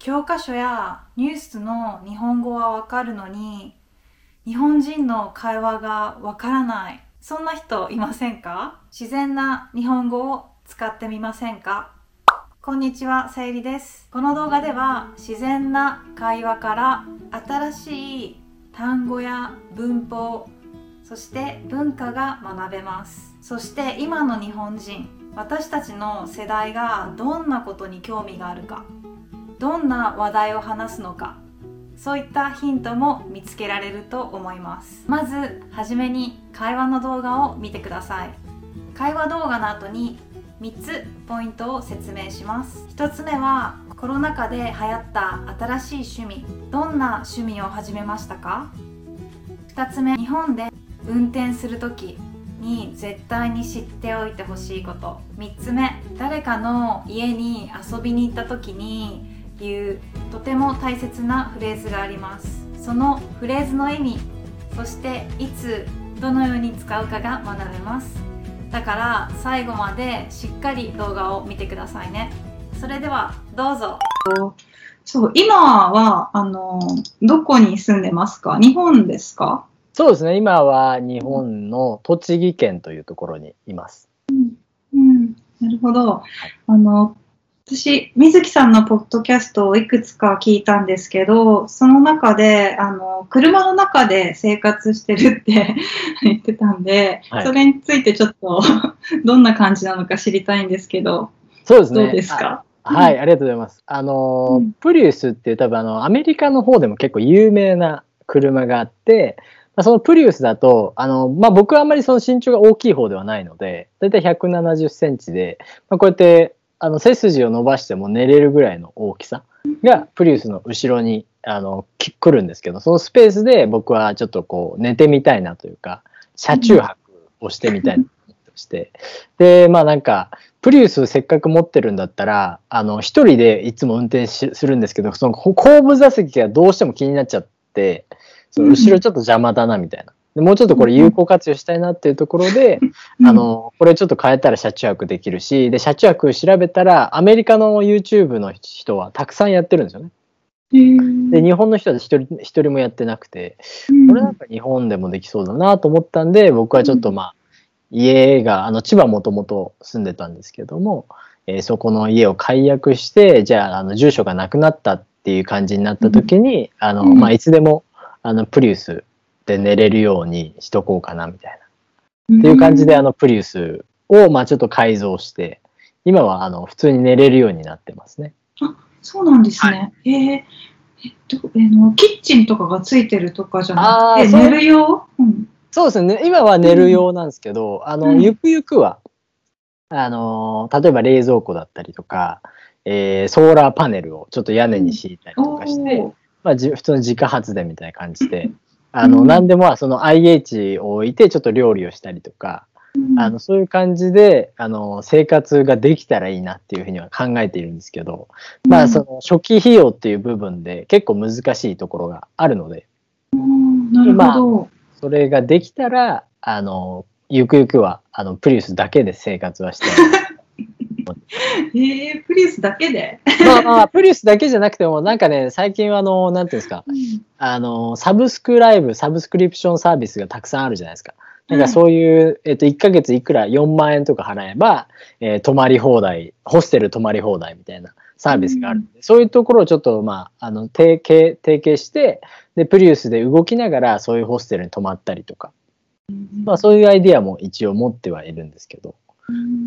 教科書やニュースの日本語はわかるのに、日本人の会話がわからない。そんな人いませんか？自然な日本語を使ってみませんか？こんにちは、さゆりです。この動画では自然な会話から新しい単語や文法、そして文化が学べます。そして今の日本人、私たちの世代がどんなことに興味があるか、どんな話題を話すのか、そういったヒントも見つけられると思います。まず、はじめに会話の動画を見てください。会話動画の後に3つポイントを説明します1つ目はコロナ禍で流行った新しい趣味どんな趣味を始めましたか？2つ目日本で運転する時に絶対に知っておいてほしいこと3つ目誰かの家に遊びに行った時に言うとても大切なフレーズがあります。そのフレーズの意味そしていつどのように使うかが学べます。だから最後までしっかり動画を見てくださいね。それではどうぞ。そう、今は、あの、どこに住んでますか？日本ですか？そうですね。今は日本の栃木県というところにいます。うん、なるほど。あの、私、水木さんのポッドキャストをいくつか聞いたんですけど、その中で、あの、車の中で生活してるって 言ってたんで、はいそれについてちょっと、どんな感じなのか知りたいんですけど、そうですね。どうですか？あはい、ありがとうございます。あの、うんプリウスっていう多分あの、アメリカの方でも結構有名な車があって、まあ、そのプリウスだと、あの、まあ、僕はあんまりその身長が大きい方ではないので、だいたい170センチで、まあ、こうやって、あの、背筋を伸ばしても寝れるぐらいの大きさが、プリウスの後ろに、あの、来るんですけど、そのスペースで僕はちょっとこう、寝てみたいなというか、車中泊をしてみたいなとして、で、まあなんか、プリウスせっかく持ってるんだったら、あの、一人でいつも運転するんですけど、その後部座席がどうしても気になっちゃって、その後ろちょっと邪魔だなみたいな。でもうちょっとこれ有効活用したいなっていうところで、あ、の、これちょっと変えたら車中泊できるし、で、車中泊調べたら、アメリカの YouTube の人はたくさんやってるんですよね。うん。で、日本の人は一人、一人もやってなくて、うん。これなんか日本でもできそうだなと思ったんで、僕はちょっとまあ、家が、あの、千葉もともと住んでたんですけども、えーそこの家を解約して、じゃあ、あの、住所がなくなったっていう感じになった時に、あの、うん。まあ、いつでも、あの、プリウスで寝れるようにしとこうかな、みたいな。っていう感じで、あの、プリウスを、まあ、ちょっと改造して、今は、あの、普通に寝れるようになってますね。そうなんですね。えー。えっと、えの、キッチンとかがついてるとかじゃなくて、寝る用、うん。そうですね。今は寝る用なんですけど、あの、うん。ゆくゆくは、あの、例えば冷蔵庫だったりとか、えーソーラーパネルをちょっと屋根に敷いたりとかして、おー。まあ、じ普通の自家発電みたいな感じで、あの、うん。何でも、その IH を置いてちょっと料理をしたりとか、うん。あの、そういう感じで、あの、生活ができたらいいなっていうふうには考えているんですけど、まあ、その、初期費用っていう部分で結構難しいところがあるので、うん。なるほど。それができたら、あの、ゆくゆくは、あの、プリウスだけで生活はして、えー、プリウスだけで、まあまあ、プリウスだけじゃなくても、なんかね、最近はあの、なんていうんですか、あの、サブスクライブ、サブスクリプションサービスがたくさんあるじゃないですか。なんかそういう、えっと、1ヶ月いくら4万円とか払えば、えー泊まり放題、ホステル泊まり放題みたいなサービスがあるんで、そういうところをちょっと、まあ、あの、提携、提携して、で、プリウスで動きながら、そういうホステルに泊まったりとか、まあ、そういうアイディアも一応持ってはいるんですけど、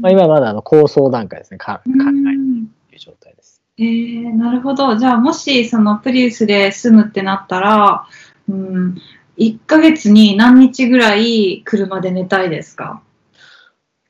まあ、今まだあの構想段階ですね、か考えていう状態です。えー、なるほど。じゃあ、もし、そのプリウスで住むってなったら、うん、1ヶ月に何日ぐらい車で寝たいですか？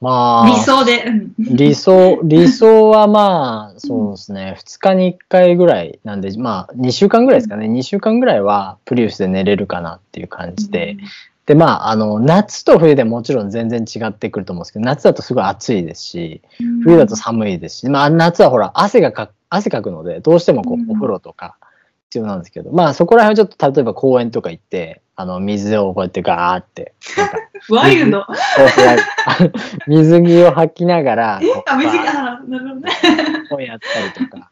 まあ、理想で。うん。理想、理想はまあ、そうですね、2日に1回ぐらいなんで、まあ、2週間ぐらいですかね、2週間ぐらいはプリウスで寝れるかなっていう感じで、で、まあ、あの、夏と冬でもちろん全然違ってくると思うんですけど、夏だとすごい暑いですし、冬だと寒いですし、まあ、夏はほら、汗がか、汗かくので、どうしてもこうお風呂とか必要なんですけど、まあ、そこら辺はちょっと、例えば公園とか行って、あの、水をこうやってガーって、ワイルド？水着を吐きながら、こうあ、水着、あ、なるほどね。をやったりとか、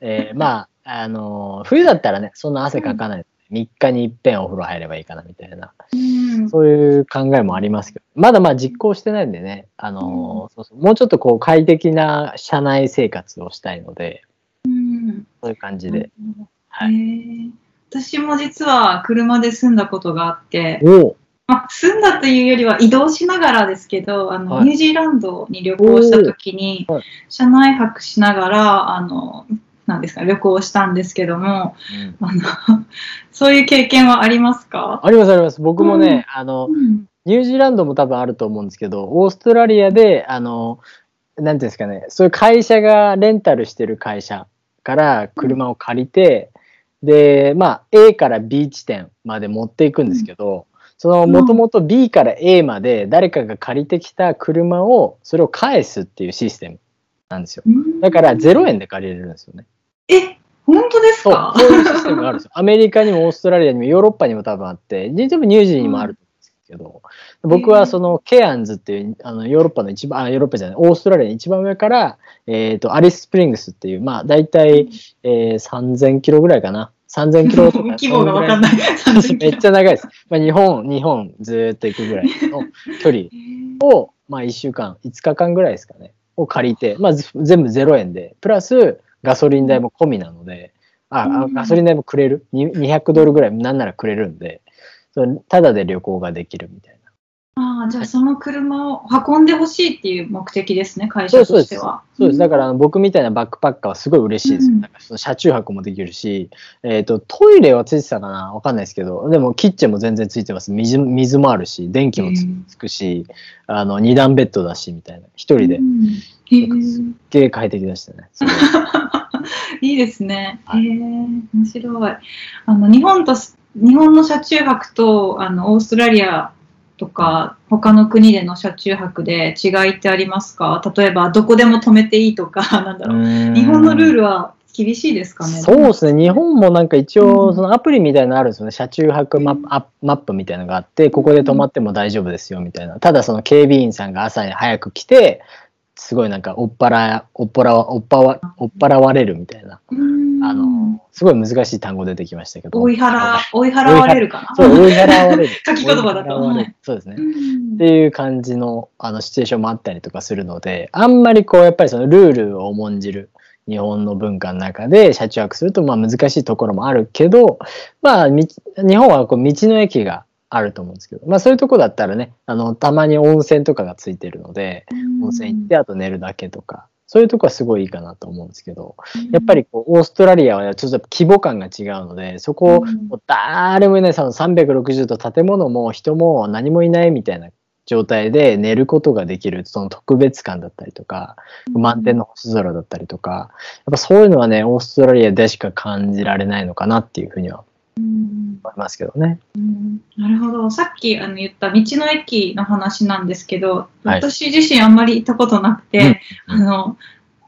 えーまあ、あの、冬だったらね、そんな汗かかない。3日に一遍お風呂入ればいいかなみたいな、うん。そういう考えもありますけど、まだまあ実行してないんでね、あの、そうそう。もうちょっとこう快適な車内生活をしたいので、うん。そういう感じで。はへい。え私も実は車で住んだことがあって、まあ、住んだというよりは移動しながらですけど、あの、はい。ニュージーランドに旅行した時に、車内泊しながら、あの、なんですか、旅行したんですけども、うん。あの、そういう経験はありますか？ありますあります。僕もね、あの、うん。ニュージーランドも多分あると思うんですけど、オーストラリアで、あの、なんていうんですかね、そういう会社がレンタルしてる会社から車を借りて、で、まあ、A から B 地点まで持っていくんですけど、その、もともと B から A まで誰かが借りてきた車を、それを返すっていうシステムなんですよ。だから0円で借りれるんですよね。え、本当ですそうか、そういうシステムがあるんですよ。アメリカにもオーストラリアにもヨーロッパにも多分あって、実はニュージーにもあるんですけど、僕はそのケアンズっていう、あのヨーロッパの一番、あ、ヨーロッパじゃない、オーストラリアの一番上から、えっ、と、アリススプリングスっていう、まあ大体、えー、3000キロぐらいかな。3000キロとか。規模がわかんない。めっちゃ長いです。まあ日本、日本ずーっと行くぐらいの距離を、まあ1週間、5日間ぐらいですかね、を借りて、まあず全部0円で、プラスガソリン代も込みなので、あ、ガソリン代もくれる？に ?200 ドルぐらい、なんならくれるんで、それただで旅行ができるみたいな。ああ、じゃあその車を運んでほしいっていう目的ですね、会社。としては。そうです。だから僕みたいなバックパッカーはすごい嬉しいですよ。うんなんかその車中泊もできるし、えっ、と、トイレはついてたかな？わかんないですけど、でもキッチンも全然ついてます。水水もあるし、電気もつくし、あの、二段ベッドだし、みたいな。一人で。うんすっげえ快適でしたね。い いいですね。へはいえ面白い。あの日本とす日本の車中泊とあのオーストラリアとか他の国での車中泊で違いってありますか？例えばどこでも止めていいとか なんだろう。日本のルールは厳しいですかね？そうですね。日本もなんか一うん応、そのアプリみたいなのあるんですよね。車中泊マップ,、アマップみたいなのがあって、ここで泊まっても大丈夫ですよ、みたいな。ただその警備員さんが朝に早く来て、すごいなんか、おっぱら、おっぱら、おっぱわ、おっぱらわれるみたいな。うんあの、すごい難しい単語出てきましたけど。追い払追い払われるかな？そう、追い払われる。書き言葉だとそうですね。うんっていう感じのあのシチュエーションもあったりとかするので、あんまりこうやっぱりそのルールを重んじる日本の文化の中で車中泊するとまあ難しいところもあるけど、まあみ日本はこう道の駅があると思うんですけど、まあそういうとこだったらね、あのたまに温泉とかがついてるので、温泉行ってあと寝るだけとか、そういうとこはすごいいいかなと思うんですけど、やっぱりこうオーストラリアはちょっと規模感が違うので、そこを誰もいない、その360度建物も人も何もいないみたいな状態で寝ることができる、その特別感だったりとか、満天の星空だったりとか、やっぱそういうのはね、オーストラリアでしか感じられないのかなっていうふうにはうん思いますけどね。うん。なるほど。さっきあの言った道の駅の話なんですけど、はい。私自身あんまり行ったことなくて、うん。あの、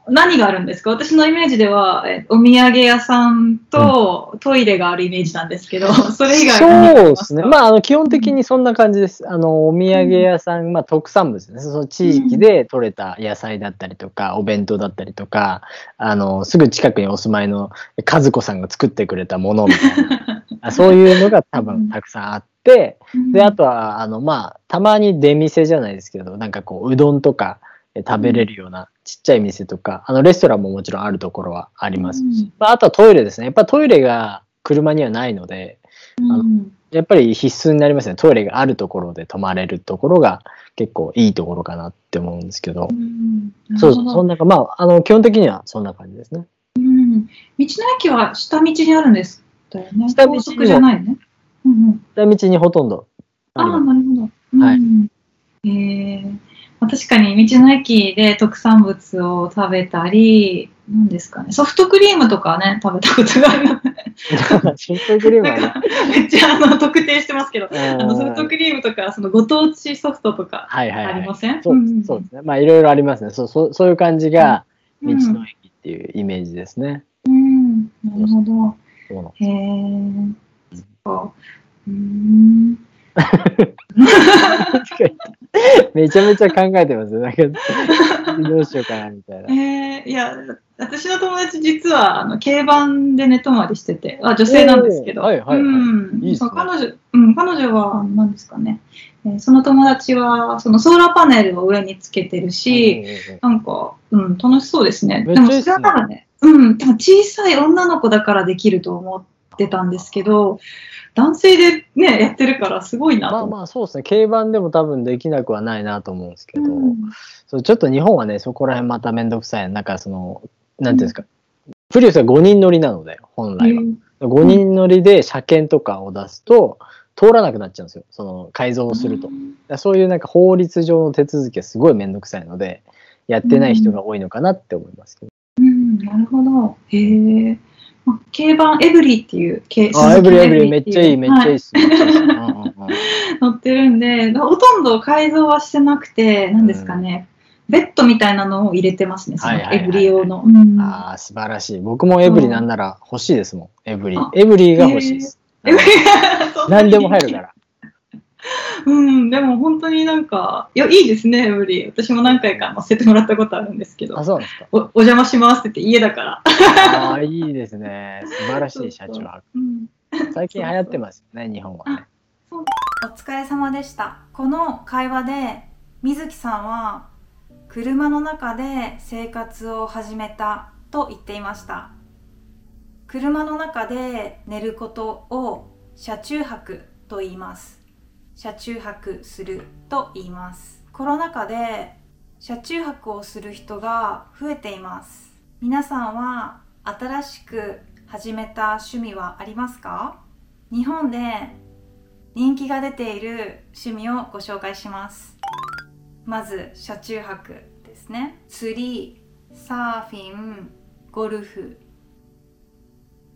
何があるんですか？私のイメージでは、えお土産屋さんとトイレがあるイメージなんですけど、それ以外そうですすね。まあ、あの、基本的にそんな感じです。あの、お土産屋さん、まあ、特産物ですね。その地域で採れた野菜だったりとか、お弁当だったりとか、あの、すぐ近くにお住まいの和子さんが作ってくれたものみたいな、あそういうのが多分たくさんあって、で、あとは、あの、まあ、たまに出店じゃないですけど、なんかこう、うどんとかえ食べれるようなちっちゃい店とか、あの、レストランももちろんあるところはありますし、まあ、あとはトイレですね。やっぱトイレが車にはないので、うんあのやっぱり必須になりますね。トイレがあるところで泊まれるところが結構いいところかなって思うんですけどう。んそうそんなか、まあ、あの、基本的にはそんな感じですね。うん道の駅は下道にあるんですだよね。下道じゃないよね。うんうん下道にほとんどあああ。なるほど。はいうんえーまあ確かに道の駅で特産物を食べたり、なんですかね、ソフトクリームとかね、食べたことがあるので、シンプルクリームめっちゃあの特定してますけど、うんあのソフトクリームとか、そのご当地ソフトとかありま。せん？そうですそうですね。まあ、いろいろありますね。そうそうそういう感じが道うんの駅っていうイメージですね。うん、なるほど。そうへえ。そ。うーん。めちゃめちゃ考えてますよ。なんか、どうしようかなみたいな。えー、いや、私の友達実は、あの、競馬で寝泊まりしてて、あ、女性なんですけど。はいはいはいうん。彼女、うん、彼女は、何ですかね。えーその友達は、そのソーラーパネルを上につけてるし、なんか、うん、楽しそうですね。でもそれは多分ね、うん、多分小さい女の子だからできると思ってたんですけど、男性でね、やってるからすごいな。まあまあそうですね。競馬でも多分できなくはないなと思うんですけど、うんそうちょっと日本はね、そこら辺まためんどくさい。なんかその、なんていうんですか。プリウスは5人乗りなので、本来は。5人乗りで車検とかを出すと、通らなくなっちゃうんですよ。その改造をすると。だからそういうなんか法律上の手続きがすごいめんどくさいので、やってない人が多いのかなって思いますけど。うん、なるほど。へえ。ま競馬エブリィっていう、競あ、エブリエブリめっちゃいい、めっちゃいいっはす。めっちゃい乗ってるんで、ほとんど改造はしてなくて、何ですかね、ベッドみたいなのを入れてますね、そのエブリ用の。うんああ、素晴らしい。僕もエブリなんなら欲しいですもん。エブリあ。エブリが欲しいです。何でも入るから。うん、でも本当になんか、いや、いいですね、エブリ。私も何回か乗せてもらったことあるんですけどあ、、そうなんですか？おお邪魔しますって言って家だから。ああ、いいですね。素晴らしい車中泊。うん最近流行ってますよね、日本はね。お疲れ様でしたこの会話で水木さんは車の中で生活を始めたと言っていました車の中で寝ることを車中泊と言います車中泊すると言います。コロナ禍で車中泊をする人が増えています。皆さんは新しく始めた趣味はありますか？日本で人気が出ている趣味をご紹介します。まず車中泊ですね。釣りサーフィンゴルフ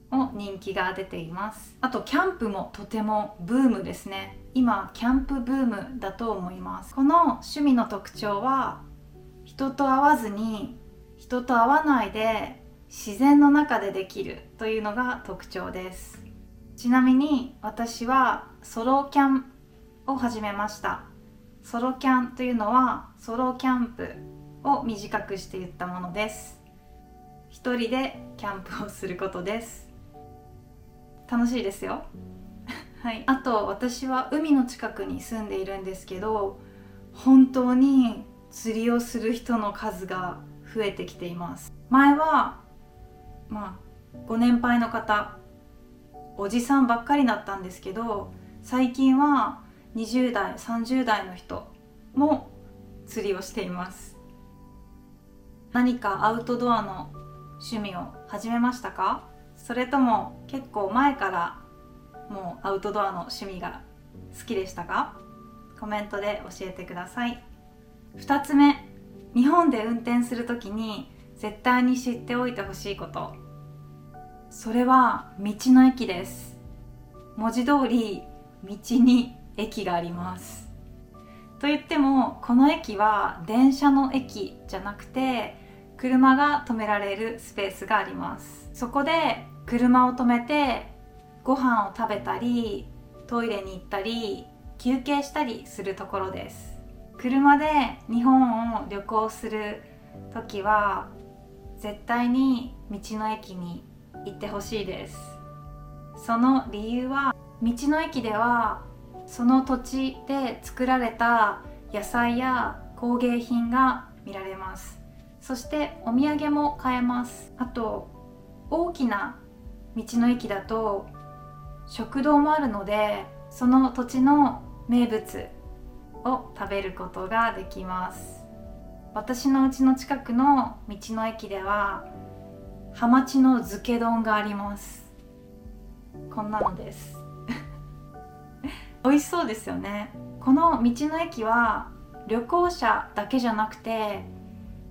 も人気が出ています。あとキャンプもとてもブームですね。今キャンプブームだと思います。この趣味の特徴は人と会わずに人と会わないで自然の中でできるというのが特徴です。ちなみに私はソロキャンを始めました。ソロキャンというのはソロキャンプを短くして言ったものです。一人でキャンプをすることです。楽しいですよ。はい。あと私は海の近くに住んでいるんですけど本当に釣りをする人の数が増えてきています。前はまあご年配の方おじさんばっかりだったんですけど最近は20代30代の人も釣りをしています。何かアウトドアの趣味を始めましたか？それとも結構前からもうアウトドアの趣味が好きでしたか？コメントで教えてください。2つ目日本で運転するときに絶対に知っておいてほしいこと。それは道の駅です。文字通り道に駅があります。と言ってもこの駅は電車の駅じゃなくて車が止められるスペースがあります。そこで車を止めてご飯を食べたりトイレに行ったり休憩したりするところです。車で日本を旅行する時は絶対に道の駅に行ってほしいです。その理由は道の駅ではその土地で作られた野菜や工芸品が見られます。そしてお土産も買えます。あと大きな道の駅だと食堂もあるのでその土地の名物を食べることができます。私の家の近くの道の駅ではハマチの漬け丼があります。こんなのです。美味しそうですよね。この道の駅は旅行者だけじゃなくて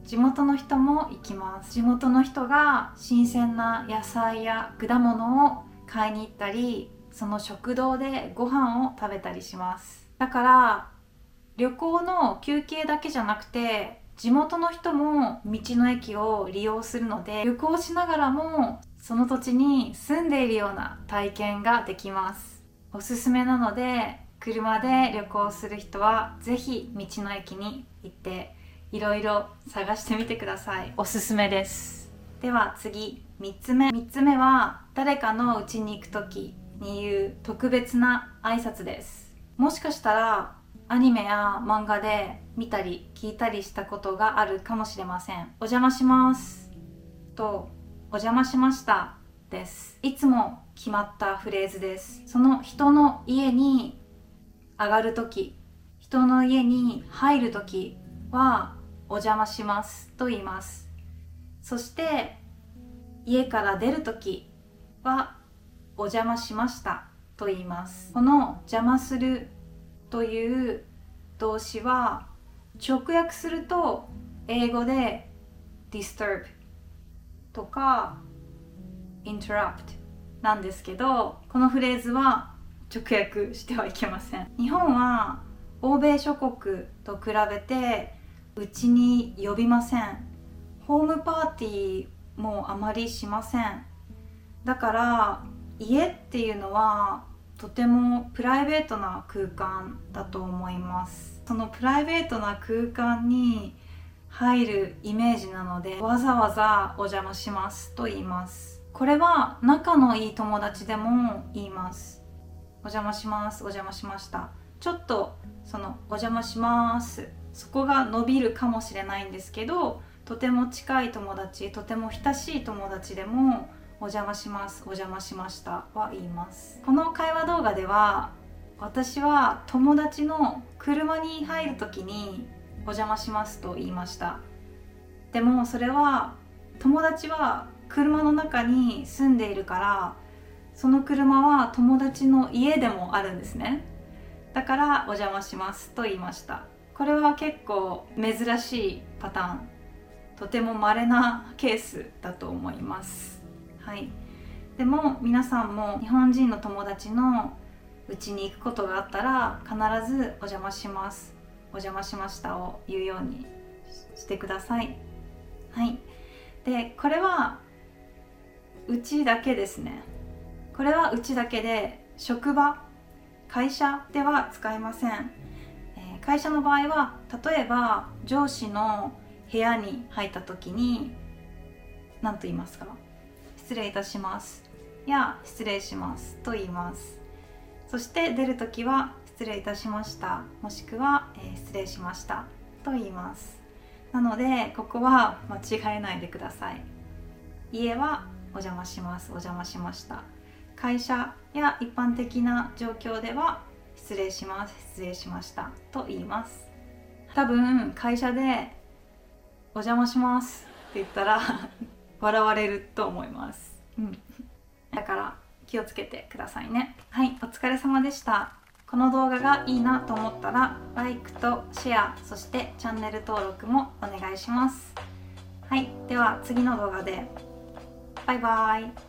地元の人も行きます。地元の人が新鮮な野菜や果物を買いに行ったりその食堂でご飯を食べたりします。だから旅行の休憩だけじゃなくて地元の人も道の駅を利用するので旅行しながらもその土地に住んでいるような体験ができます。おすすめなので車で旅行する人はぜひ道の駅に行っていろいろ探してみてください。おすすめです。では次。3つ目。3つ目は誰かの家に行く時に言う特別な挨拶です。もしかしたらアニメや漫画で見たり聞いたりしたことがあるかもしれません。お邪魔します。とお邪魔しましたです。いつも決まったフレーズです。その人の家に上がる時人の家に入る時はお邪魔しますと言います。そして家から出る時はお邪魔しましたと言います。この邪魔するという動詞は直訳すると英語で disturb とか interrupt なんですけどこのフレーズは直訳してはいけません。日本は欧米諸国と比べてうちに呼びません。ホームパーティーもあまりしません。だから家っていうのはとてもプライベートな空間だと思います。そのプライベートな空間に入るイメージなのでわざわざお邪魔しますと言います。これは仲のいい友達でも言います。お邪魔しますお邪魔しました。ちょっとそのお邪魔します。そこが伸びるかもしれないんですけどとても近い友達とても親しい友達でもお邪魔しますお邪魔しましたは言います。この会話動画では私は友達の車に入る時にお邪魔しますと言いました。でもそれは友達は車の中に住んでいるからその車は友達の家でもあるんですね。だからお邪魔しますと言いました。これは結構珍しいパターンとても稀なケースだと思います。はい。でも皆さんも日本人の友達の家に行くことがあったら必ずお邪魔します。お邪魔しましたを言うようにしてください。はい。でこれはうちだけですね。これはうちだけで職場会社では使えません、会社の場合は例えば上司の部屋に入った時に何と言いますか失礼いたします。や失礼します。と言います。そして出る時は失礼いたしました。もしくは、え失礼しました。と言います。なのでここは間違えないでください。家はお邪魔します。お邪魔しました。会社や一般的な状況では失礼します。失礼しました。と言います。多分会社でお邪魔しますって言ったら 笑われると思います、うん、だから気をつけてくださいね。はいお疲れ様でした。この動画がいいなと思ったら LIKE とシェアそしてチャンネル登録もお願いします。はいでは次の動画で。バイバイ。